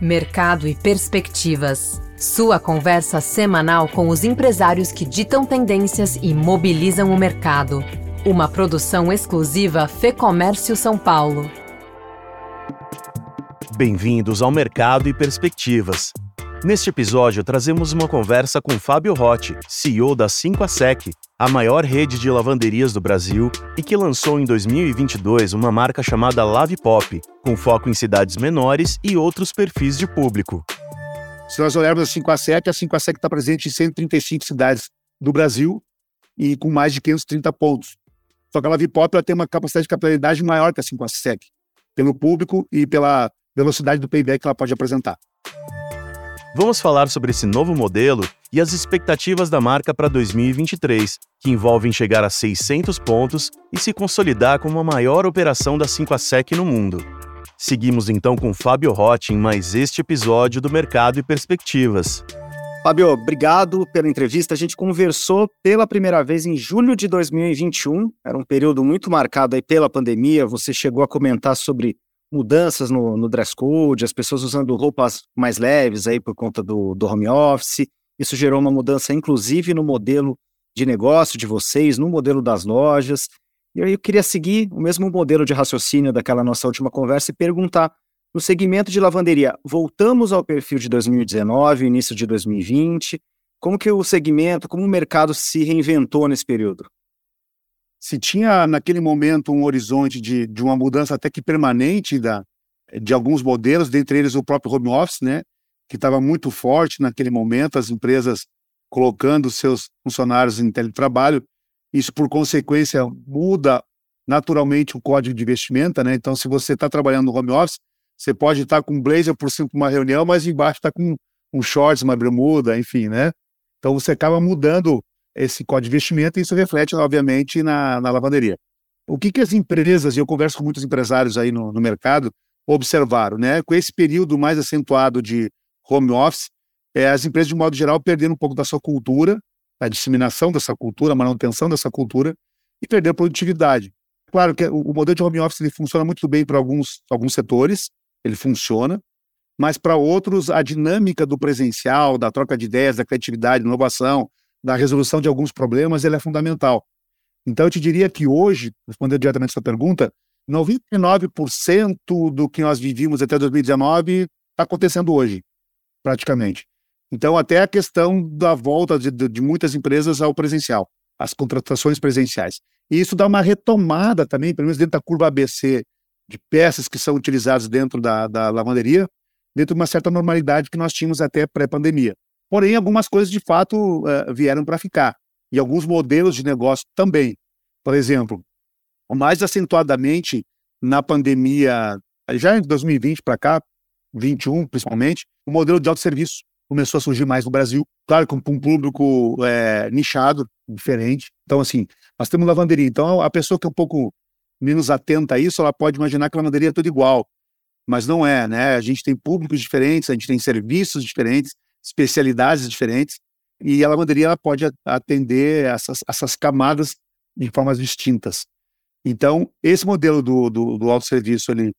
Mercado e Perspectivas. Sua conversa semanal com os empresários que ditam tendências e mobilizam o mercado. Uma produção exclusiva Fê Comércio São Paulo. Bem-vindos ao Mercado e Perspectivas. Neste episódio, trazemos uma conversa com Fábio Rotti, CEO da 5 a Sec, a maior rede de lavanderias do Brasil e que lançou em 2022 uma marca chamada Lave Pop, com foco em cidades menores e outros perfis de público. Se nós olharmos a 5 a 7, a 5 a 7 está presente em 135 cidades do Brasil e com mais de 530 pontos. Só que a Lave Pop ela tem uma capacidade de capitalidade maior que a 5 a SEC, pelo público e pela velocidade do payback que ela pode apresentar. Vamos falar sobre esse novo modelo e as expectativas da marca para 2023, que envolvem chegar a 600 pontos e se consolidar como a maior operação da 5 a SEC no mundo. Seguimos então com Fábio Rotti em mais este episódio do Mercado e Perspectivas. Fábio, obrigado pela entrevista. A gente conversou pela primeira vez em julho de 2021. Era um período muito marcado aí pela pandemia. Você chegou a comentar sobre mudanças no, no dress code, as pessoas usando roupas mais leves aí por conta do, do home office. Isso gerou uma mudança, inclusive, no modelo de negócio de vocês, no modelo das lojas. E eu queria seguir o mesmo modelo de raciocínio daquela nossa última conversa e perguntar, no segmento de lavanderia, voltamos ao perfil de 2019, início de 2020? Como que o segmento, como o mercado se reinventou nesse período? Se tinha naquele momento um horizonte de, de uma mudança até que permanente da, de alguns modelos, dentre eles o próprio home office, né, que estava muito forte naquele momento, as empresas colocando seus funcionários em teletrabalho, isso por consequência muda naturalmente o código de vestimenta, né? Então, se você está trabalhando no home office, você pode estar tá com um blazer por cima de uma reunião, mas embaixo está com um shorts, uma bermuda, enfim, né? Então você acaba mudando esse código de investimento e isso reflete, obviamente, na, na lavanderia. O que, que as empresas, e eu converso com muitos empresários aí no, no mercado, observaram, né? Com esse período mais acentuado de home office, é, as empresas, de modo geral, perderam um pouco da sua cultura, a disseminação dessa cultura, a manutenção dessa cultura, e perderam produtividade. Claro que o modelo de home office ele funciona muito bem para alguns, alguns setores, ele funciona, mas para outros, a dinâmica do presencial, da troca de ideias, da criatividade, da inovação, da resolução de alguns problemas, ele é fundamental. Então, eu te diria que hoje, respondendo diretamente a sua pergunta, 99% do que nós vivíamos até 2019 está acontecendo hoje, praticamente. Então, até a questão da volta de, de, muitas empresas ao presencial, as contratações presenciais. E isso dá uma retomada também, pelo menos dentro da curva ABC, de peças que são utilizadas dentro da, da lavanderia, dentro de uma certa normalidade que nós tínhamos até pré-pandemia. Porém, algumas coisas de fato uh, vieram para ficar. E alguns modelos de negócio também. Por exemplo, mais acentuadamente na pandemia, já em 2020 para cá, 21 principalmente, o modelo de autosserviço começou a surgir mais no Brasil. Claro, com um público é, nichado, diferente. Então, assim, nós temos lavanderia. Então, a pessoa que é um pouco menos atenta a isso, ela pode imaginar que a lavanderia é tudo igual. Mas não é, né? A gente tem públicos diferentes, a gente tem serviços diferentes, especialidades diferentes, e a lavanderia ela pode atender essas, essas camadas de formas distintas. Então, esse modelo do, do, do autosserviço, ele,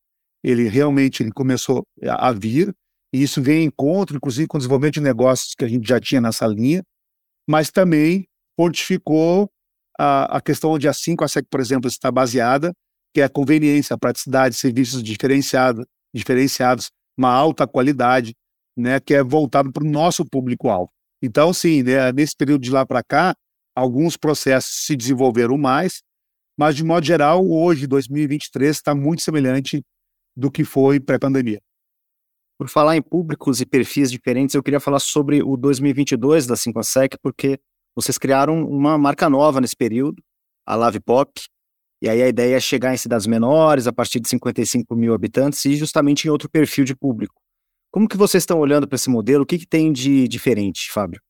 ele realmente ele começou a vir, e isso vem em encontro, inclusive, com o desenvolvimento de negócios que a gente já tinha nessa linha, mas também fortificou a, a questão onde a 5, a SEC, por exemplo, está baseada, que é a conveniência, a praticidade, serviços diferenciados, diferenciados, uma alta qualidade, né, que é voltado para o nosso público-alvo. Então, sim, né, nesse período de lá para cá, alguns processos se desenvolveram mais, mas, de modo geral, hoje, 2023, está muito semelhante do que foi pré-pandemia. Por falar em públicos e perfis diferentes, eu queria falar sobre o 2022 da 5sec, porque vocês criaram uma marca nova nesse período, a Lave Pop, e aí a ideia é chegar em cidades menores, a partir de 55 mil habitantes, e justamente em outro perfil de público. Como que vocês estão olhando para esse modelo? O que, que tem de diferente, Fábio?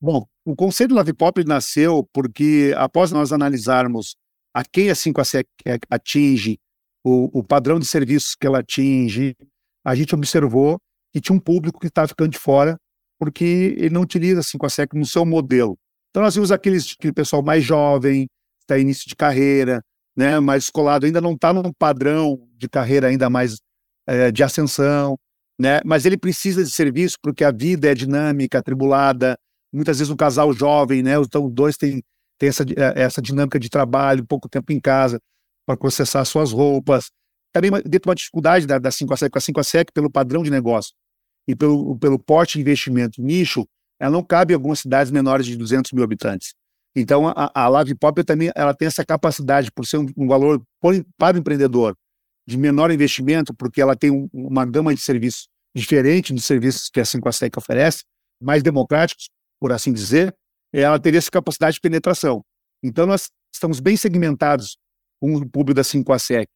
Bom, o conceito Pop nasceu porque, após nós analisarmos a quem a 5A atinge, o, o, padrão de serviços que ela atinge, a gente observou que tinha um público que estava ficando de fora porque ele não utiliza a 5A no seu modelo. Então, nós vimos aqueles, aquele pessoal mais jovem, está início de carreira, né, mais escolado, ainda não está num padrão de carreira ainda mais é, de ascensão. Né? Mas ele precisa de serviço porque a vida é dinâmica, atribulada. Muitas vezes um casal jovem, né? Então dois têm, têm essa, é, essa dinâmica de trabalho, pouco tempo em casa para processar suas roupas. Também dentro de uma dificuldade da, da 5 a SEC, a 5 a SEC pelo padrão de negócio e pelo, pelo porte de investimento nicho, ela não cabe em algumas cidades menores de 200 mil habitantes. Então, a, a Live Pop também ela tem essa capacidade, por ser um, um valor para o empreendedor de menor investimento, porque ela tem um, uma gama de serviços diferente dos serviços que a 5SEC oferece, mais democráticos, por assim dizer, ela teria essa capacidade de penetração. Então, nós estamos bem segmentados com o público da 5SEC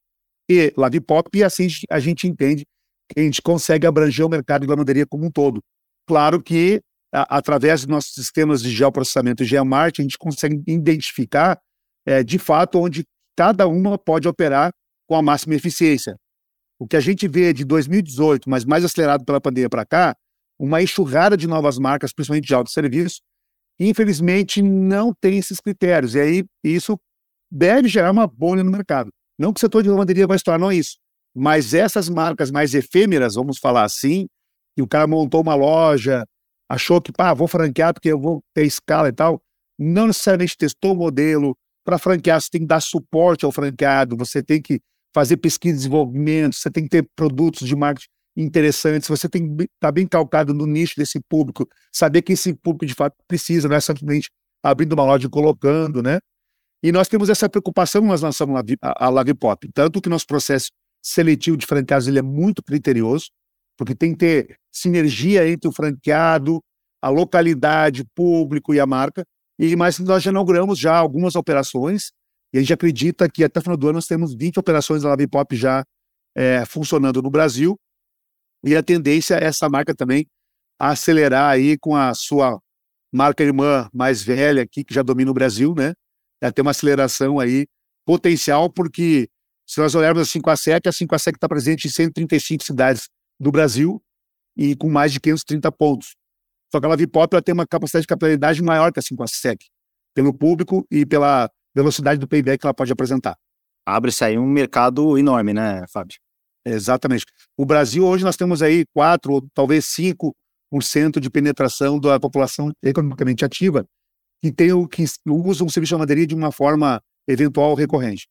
e Live Pop, e assim a gente entende que a gente consegue abranger o mercado de lavanderia como um todo. Claro que a, através dos nossos sistemas de geoprocessamento e geomart, a gente consegue identificar é, de fato onde cada uma pode operar com a máxima eficiência. O que a gente vê de 2018, mas mais acelerado pela pandemia para cá, uma enxurrada de novas marcas, principalmente de autosserviço, infelizmente não tem esses critérios. E aí isso deve gerar uma bolha no mercado. Não que o setor de lavanderia vai se tornar isso, mas essas marcas mais efêmeras, vamos falar assim, que o cara montou uma loja, achou que, pá, vou franquear porque eu vou ter escala e tal, não necessariamente testou o modelo. Para franquear, você tem que dar suporte ao franqueado, você tem que fazer pesquisa e desenvolvimento, você tem que ter produtos de marketing interessantes, você tem que estar tá bem calcado no nicho desse público, saber que esse público de fato precisa, não é simplesmente abrindo uma loja e colocando, né? E nós temos essa preocupação, nós lançamos a, Live Pop, tanto que nosso processo seletivo de franqueados ele é muito criterioso, porque tem que ter sinergia entre o franqueado, a localidade, público e a marca. E mas nós já inauguramos já algumas operações e a gente acredita que até o final do ano nós temos 20 operações da Lave Pop já é, funcionando no Brasil. E a tendência é essa marca também acelerar aí com a sua marca irmã mais velha aqui, que já domina o Brasil, né? É ter uma aceleração aí potencial, porque se nós olharmos a 5 a 7, a 5 a 7 está presente em 135 cidades do Brasil e com mais de 530 pontos. Só que a Lavi Pop ela tem uma capacidade de capitalidade maior que a 5 a 7, pelo público e pela velocidade do payback que ela pode apresentar. Abre-se aí um mercado enorme, né, Fábio? Exatamente. O Brasil, hoje, nós temos aí 4 ou talvez 5% de penetração da população economicamente ativa que, tem o, que usa um serviço de lavanderia de uma forma eventual recorrente.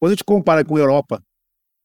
Quando a gente compara com a Europa,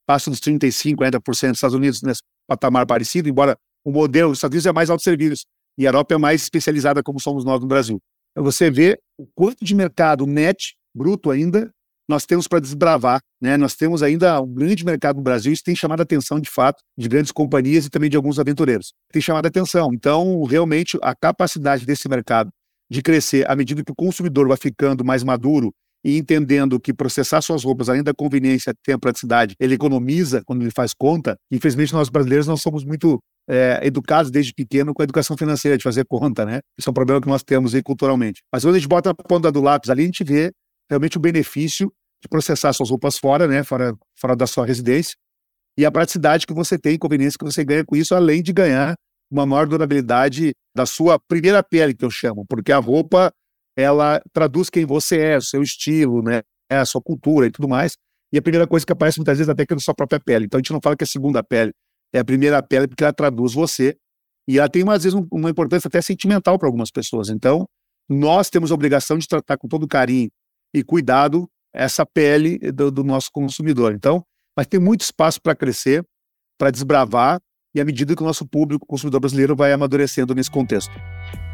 passa dos 35%, 40% dos Estados Unidos nesse patamar parecido, embora o modelo dos Estados Unidos é mais autosserviço e a Europa é mais especializada como somos nós no Brasil. Então você vê o quanto de mercado net, bruto ainda, nós temos para desbravar, né? Nós temos ainda um grande mercado no Brasil, isso tem chamado a atenção de fato de grandes companhias e também de alguns aventureiros. Tem chamado a atenção. Então, realmente a capacidade desse mercado de crescer à medida que o consumidor vai ficando mais maduro e entendendo que processar suas roupas, além da conveniência, tem a praticidade, ele economiza quando ele faz conta. Infelizmente, nós brasileiros não somos muito é, educados desde pequeno com a educação financeira, de fazer conta, né? Isso é um problema que nós temos aí culturalmente. Mas quando a gente bota a ponta do lápis ali, a gente vê realmente o benefício de processar suas roupas fora, né? Fora, fora da sua residência. E a praticidade que você tem, conveniência que você ganha com isso, além de ganhar uma maior durabilidade da sua primeira pele, que eu chamo, porque a roupa ela traduz quem você é, o seu estilo, né? A sua cultura e tudo mais. E a primeira coisa que aparece muitas vezes até que é a sua própria pele. Então a gente não fala que é a segunda pele, é a primeira pele porque ela traduz você. E ela tem, às vezes, um, uma importância até sentimental para algumas pessoas. Então, nós temos a obrigação de tratar com todo carinho e cuidado essa pele do, do nosso consumidor. Então, mas tem muito espaço para crescer, para desbravar, e à medida que o nosso público, consumidor brasileiro, vai amadurecendo nesse contexto.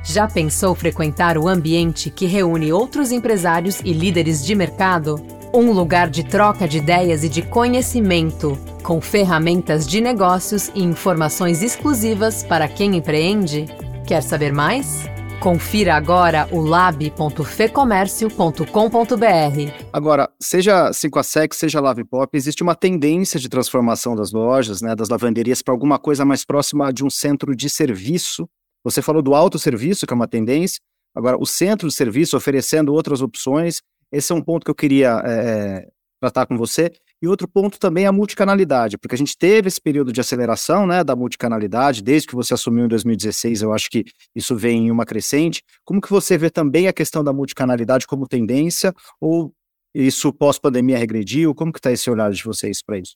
Já pensou frequentar o ambiente que reúne outros empresários e líderes de mercado? Um lugar de troca de ideias e de conhecimento, com ferramentas de negócios e informações exclusivas para quem empreende? Quer saber mais? Confira agora o lab.fecomércio.com.br. Agora, seja 5ASEC, seja Pop, existe uma tendência de transformação das lojas, né, das lavanderias, para alguma coisa mais próxima de um centro de serviço você falou do autosserviço, que é uma tendência. Agora, o centro de serviço oferecendo outras opções, esse é um ponto que eu queria é, tratar com você. E outro ponto também é a multicanalidade, porque a gente teve esse período de aceleração né, da multicanalidade, desde que você assumiu em 2016, eu acho que isso vem em uma crescente. Como que você vê também a questão da multicanalidade como tendência, ou isso pós-pandemia regrediu? Como que está esse olhar de vocês para isso?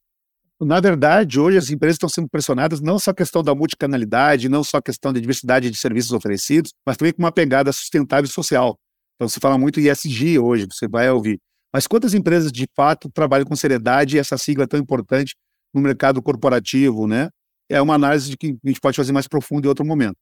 na verdade, hoje as empresas estão sendo pressionadas não só a questão da multicanalidade, não só a questão da diversidade de serviços oferecidos, mas também com uma pegada sustentável e social. Então, se fala muito ESG hoje, você vai ouvir. Mas quantas empresas de fato trabalham com seriedade e essa sigla é tão importante no mercado corporativo, né? É uma análise que a gente pode fazer mais profunda em outro momento.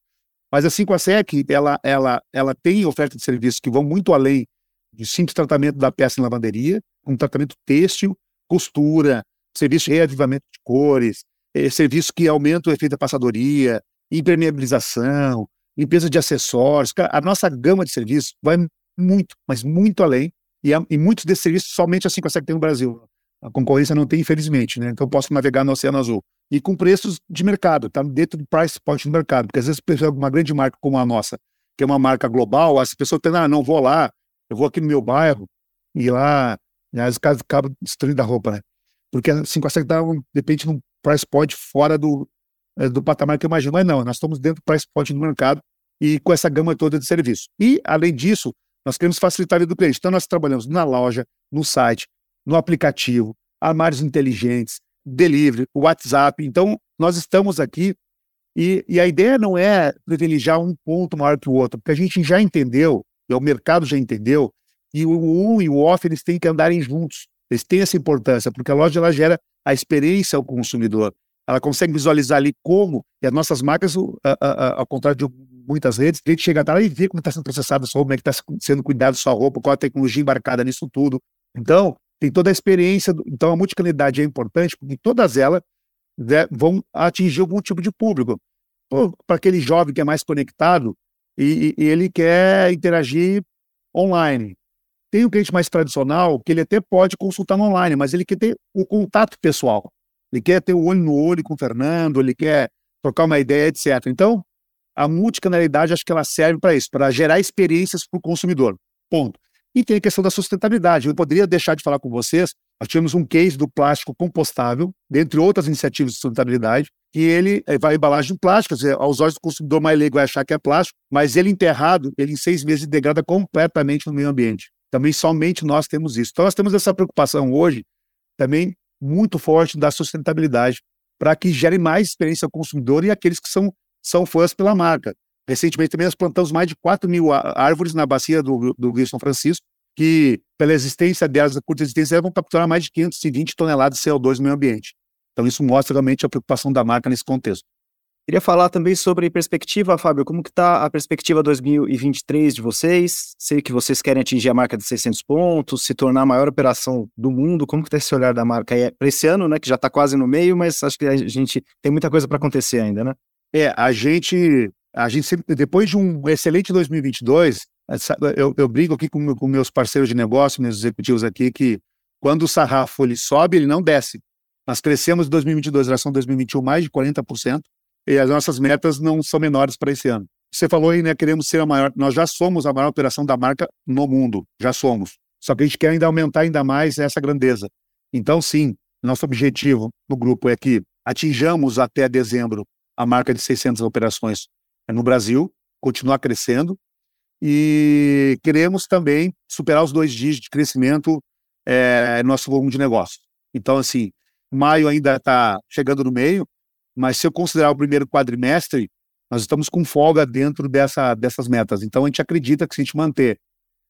Mas a 5ASEC, ela, ela, ela tem oferta de serviços que vão muito além de simples tratamento da peça em lavanderia, um tratamento têxtil, costura, serviço de reavivamento de cores, eh, serviço que aumenta o efeito da passadoria, impermeabilização, limpeza de acessórios. A nossa gama de serviços vai muito, mas muito além. E, e muitos desses serviços somente a 5ASEC tem no Brasil. A concorrência não tem, infelizmente, né? Então eu posso navegar no Oceano Azul. E com preços de mercado, tá dentro do price point do mercado. Porque às vezes uma grande marca como a nossa, que é uma marca global, as pessoas pensam, ah, não vou lá, eu vou aqui no meu bairro, e lá, aí os caras acabam destruindo a roupa, né? Porque assim consegue dar, um, de repente, num price point fora do, é, do patamar que eu imagino. Mas não, nós estamos dentro do price point do mercado e com essa gama toda de serviço. E, além disso, nós queremos facilitar a vida do cliente. Então, nós trabalhamos na loja, no site, no aplicativo, armários inteligentes, delivery, WhatsApp. Então, nós estamos aqui e, e, a ideia não é privilegiar um ponto maior que o outro, porque a gente já entendeu, o mercado já entendeu, e o on e o off eles têm que andarem juntos. Eles têm essa importância, porque a loja ela gera a experiência ao consumidor. Ela consegue visualizar ali como, e as nossas marcas, ao contrário de muitas redes, a gente chega lá e vê como está sendo processada a sua roupa, como é que está sendo cuidado da sua roupa, qual a tecnologia embarcada nisso tudo. Então, tem toda a experiência. Do, então, a multicanalidade é importante, porque todas elas né, vão atingir algum tipo de público. Para aquele jovem que é mais conectado e, e, ele quer interagir online. Tem o cliente mais tradicional que ele até pode consultar online, mas ele quer ter o contato pessoal. Ele quer ter o olho no olho com o Fernando, ele quer trocar uma ideia, etc. Então, a multicanalidade acho que ela serve para isso, para gerar experiências para o consumidor. Ponto. E tem a questão da sustentabilidade. Eu poderia deixar de falar com vocês, nós tivemos um case do plástico compostável, dentre outras iniciativas de sustentabilidade, que ele eh, vai embalagem de plástico, dizer, aos olhos do consumidor mais leigo vai achar que é plástico, mas ele enterrado, ele em seis meses degrada completamente no meio ambiente. Também somente nós temos isso. Então nós temos essa preocupação hoje também muito forte da sustentabilidade para que gere mais experiência ao consumidor e aqueles que são, são fãs pela marca. Recentemente também nós plantamos mais de 4 mil árvores na bacia do, do Rio São Francisco, que, pela existência delas, a curta existência, vão capturar mais de 520 toneladas de CO2 no meio ambiente. Então isso mostra realmente a preocupação da marca nesse contexto. Queria falar também sobre perspectiva, Fábio. Como que está a perspectiva 2023 de vocês? Sei que vocês querem atingir a marca de 600 pontos, se tornar a maior operação do mundo. Como que está esse olhar da marca aí para esse ano, né? Que já está quase no meio, mas acho que a gente tem muita coisa para acontecer ainda, né? É, a gente a gente sempre, depois de um excelente 2022, eu, eu brigo aqui com, com, meus parceiros de negócio, meus executivos aqui, que quando o sarrafo ele sobe, ele não desce. Nós crescemos em 2022 em relação a 2021 mais de 40%, e as nossas metas não são menores para esse ano. Você falou aí, né, queremos ser a maior, nós já somos a maior operação da marca no mundo, já somos. Só que a gente quer ainda aumentar ainda mais essa grandeza. Então, sim, nosso objetivo no grupo é que atinjamos até dezembro a marca de 600 operações no Brasil, continuar crescendo e queremos também superar os dois dígitos de crescimento é, nosso volume de negócio. Então, assim, maio ainda está chegando no meio, mas se eu considerar o primeiro quadrimestre, nós estamos com folga dentro dessa, dessas metas. Então, a gente acredita que se a gente manter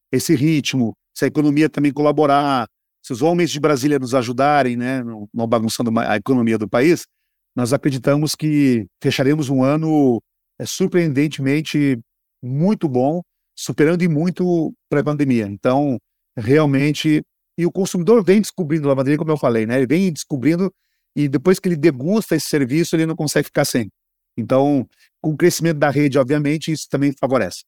esse ritmo, se a economia também colaborar, se os homens de Brasília nos ajudarem, né, não bagunçando a economia do país, nós acreditamos que fecharemos um ano é surpreendentemente muito bom, superando e muito pré-pandemia. Então, realmente, e o consumidor vem descobrindo lavanderia, como eu falei, né? Ele vem descobrindo e depois que ele degusta esse serviço, ele não consegue ficar sem. Então, com o crescimento da rede, obviamente, isso também favorece.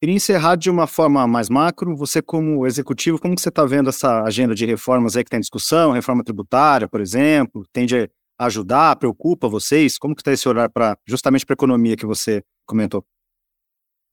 Queria encerrar de uma forma mais macro. Você, como executivo, como que você está vendo essa agenda de reformas aí que está em discussão? Reforma tributária, por exemplo, tende ajudar, preocupa vocês? Como que está esse olhar para justamente para a economia que você comentou?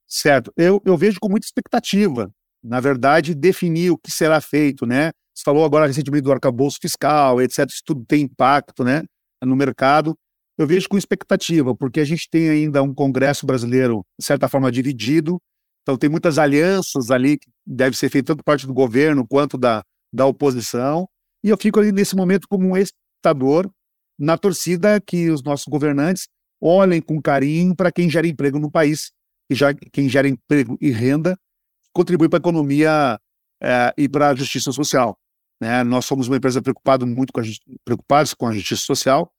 Certo. Eu, eu vejo com muita expectativa. Na verdade, definir o que será feito, né? Você falou agora recentemente do arcabouço fiscal, etc. Isso tudo tem impacto, né? No mercado. Eu vejo com expectativa, porque a gente tem ainda um Congresso brasileiro, de certa forma, dividido. Então, tem muitas alianças ali que deve ser feito tanto parte do governo quanto da, da oposição. E eu fico ali nesse momento como um espectador na torcida que os nossos governantes olhem com carinho para quem gera emprego no país, e já quem gera emprego e renda contribui para a economia é, e para a justiça social. Né? Nós somos uma empresa preocupado muito com a, preocupados com a justiça social,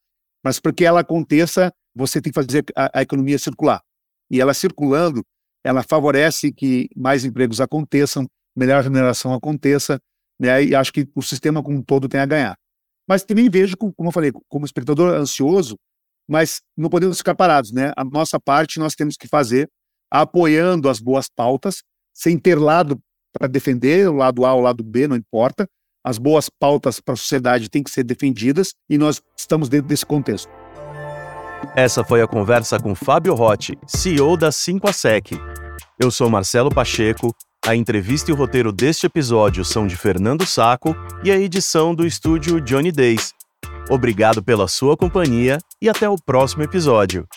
mas para que ela aconteça, você tem que fazer a, a economia circular. E ela circulando, ela favorece que mais empregos aconteçam, melhor remuneração aconteça, né? e acho que o sistema como um todo tem a ganhar. Mas também vejo, como eu falei, como espectador ansioso, mas não podemos ficar parados, né? A nossa parte nós temos que fazer apoiando as boas pautas, sem ter lado para defender, o lado A ou o lado B, não importa. As boas pautas para a sociedade têm que ser defendidas e nós estamos dentro desse contexto. Essa foi a conversa com Fábio Rotti, CEO da 5 a SEC. Eu sou Marcelo Pacheco a entrevista e o roteiro deste episódio são de Fernando Saco e a edição do estúdio Johnny Days. Obrigado pela sua companhia e até o próximo episódio.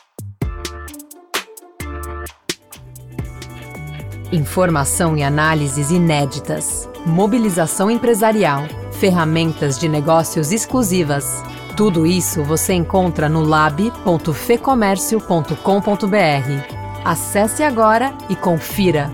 Informação e análises inéditas, mobilização empresarial, ferramentas de negócios exclusivas. Tudo isso você encontra no lab.fecomércio.com.br. Acesse agora e confira